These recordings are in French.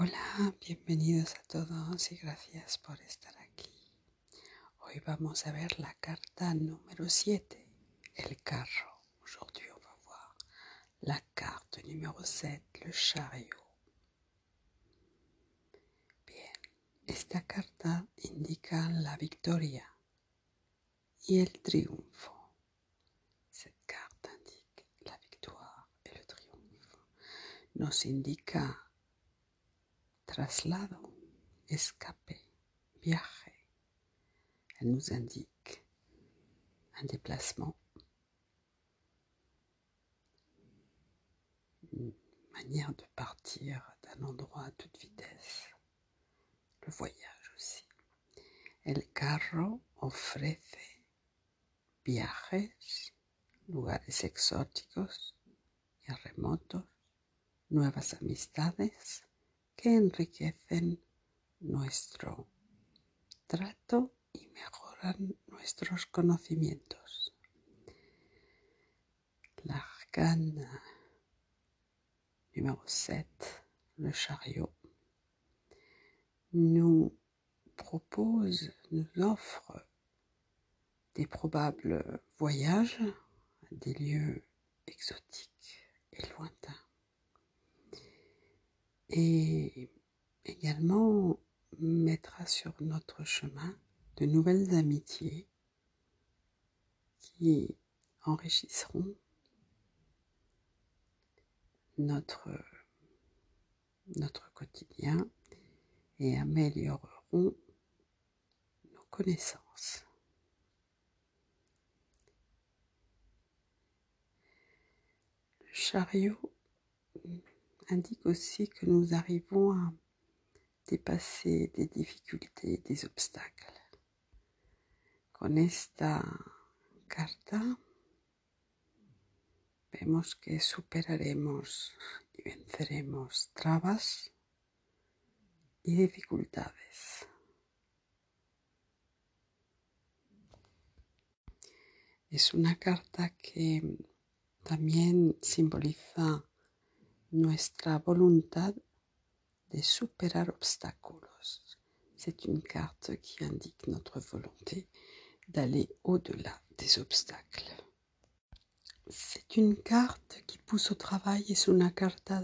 Hola, bienvenidos a todos y gracias por estar aquí. Hoy vamos a ver la carta número 7, el carro. Aujourd'hui, on va voir la carte numéro 7, le chariot. Bien, esta carta indica la victoria y el triunfo. Cette carte indique la victoire et le triomphe. Nos indica traslado, escape, viaje. Elle nous indique un déplacement, une manière de partir d'un endroit à toute vitesse, le voyage aussi. El carro ofrece viajes, lugares exóticos y remotos, nuevas amistades, que enriquecen nuestro trato y mejoran nuestros conocimientos. L'arcane numéro 7, le chariot, nous propose, nous offre des probables voyages à des lieux exotiques et lointains et également mettra sur notre chemin de nouvelles amitiés qui enrichisseront notre, quotidien et amélioreront nos connaissances. Le chariot indique aussi que nous arrivons à dépasser des difficultés, des obstacles. Con esta carta vemos que superaremos y venceremos trabas y dificultades. Es una carta que también simboliza nuestra voluntad de superar obstacles. C'est une carte qui indique notre volonté d'aller au-delà des obstacles. C'est une carte qui pousse au travail, es una carta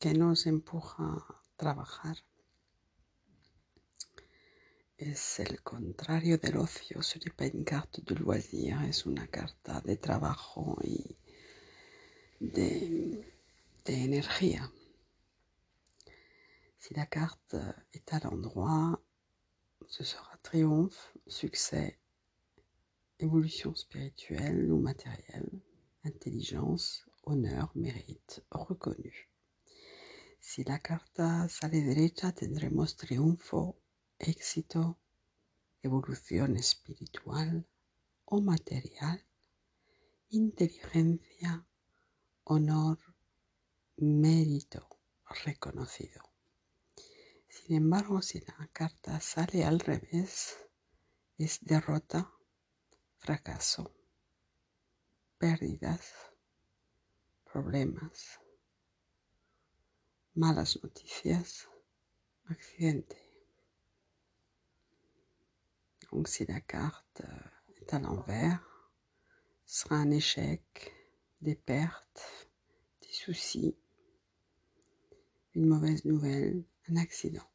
que nos empuja a trabajar. Es el contrario del ocio, ce n'est pas une carte de loisir, es una carta de trabajo y de Si la carte est à l'endroit, ce sera triomphe, succès, évolution spirituelle ou matérielle, intelligence, honneur, mérite, reconnu. Si la carta sale derecha, tendremos triunfo, éxito, evolución espiritual o material, inteligencia, honor, mérito reconocido. Sin embargo, si la carta sale al revés, es derrota, fracaso, pérdidas, problemas, malas noticias, accidente. Donc si la carte est à l'envers, ce sera un échec, des pertes, des soucis, une mauvaise nouvelle, un accident.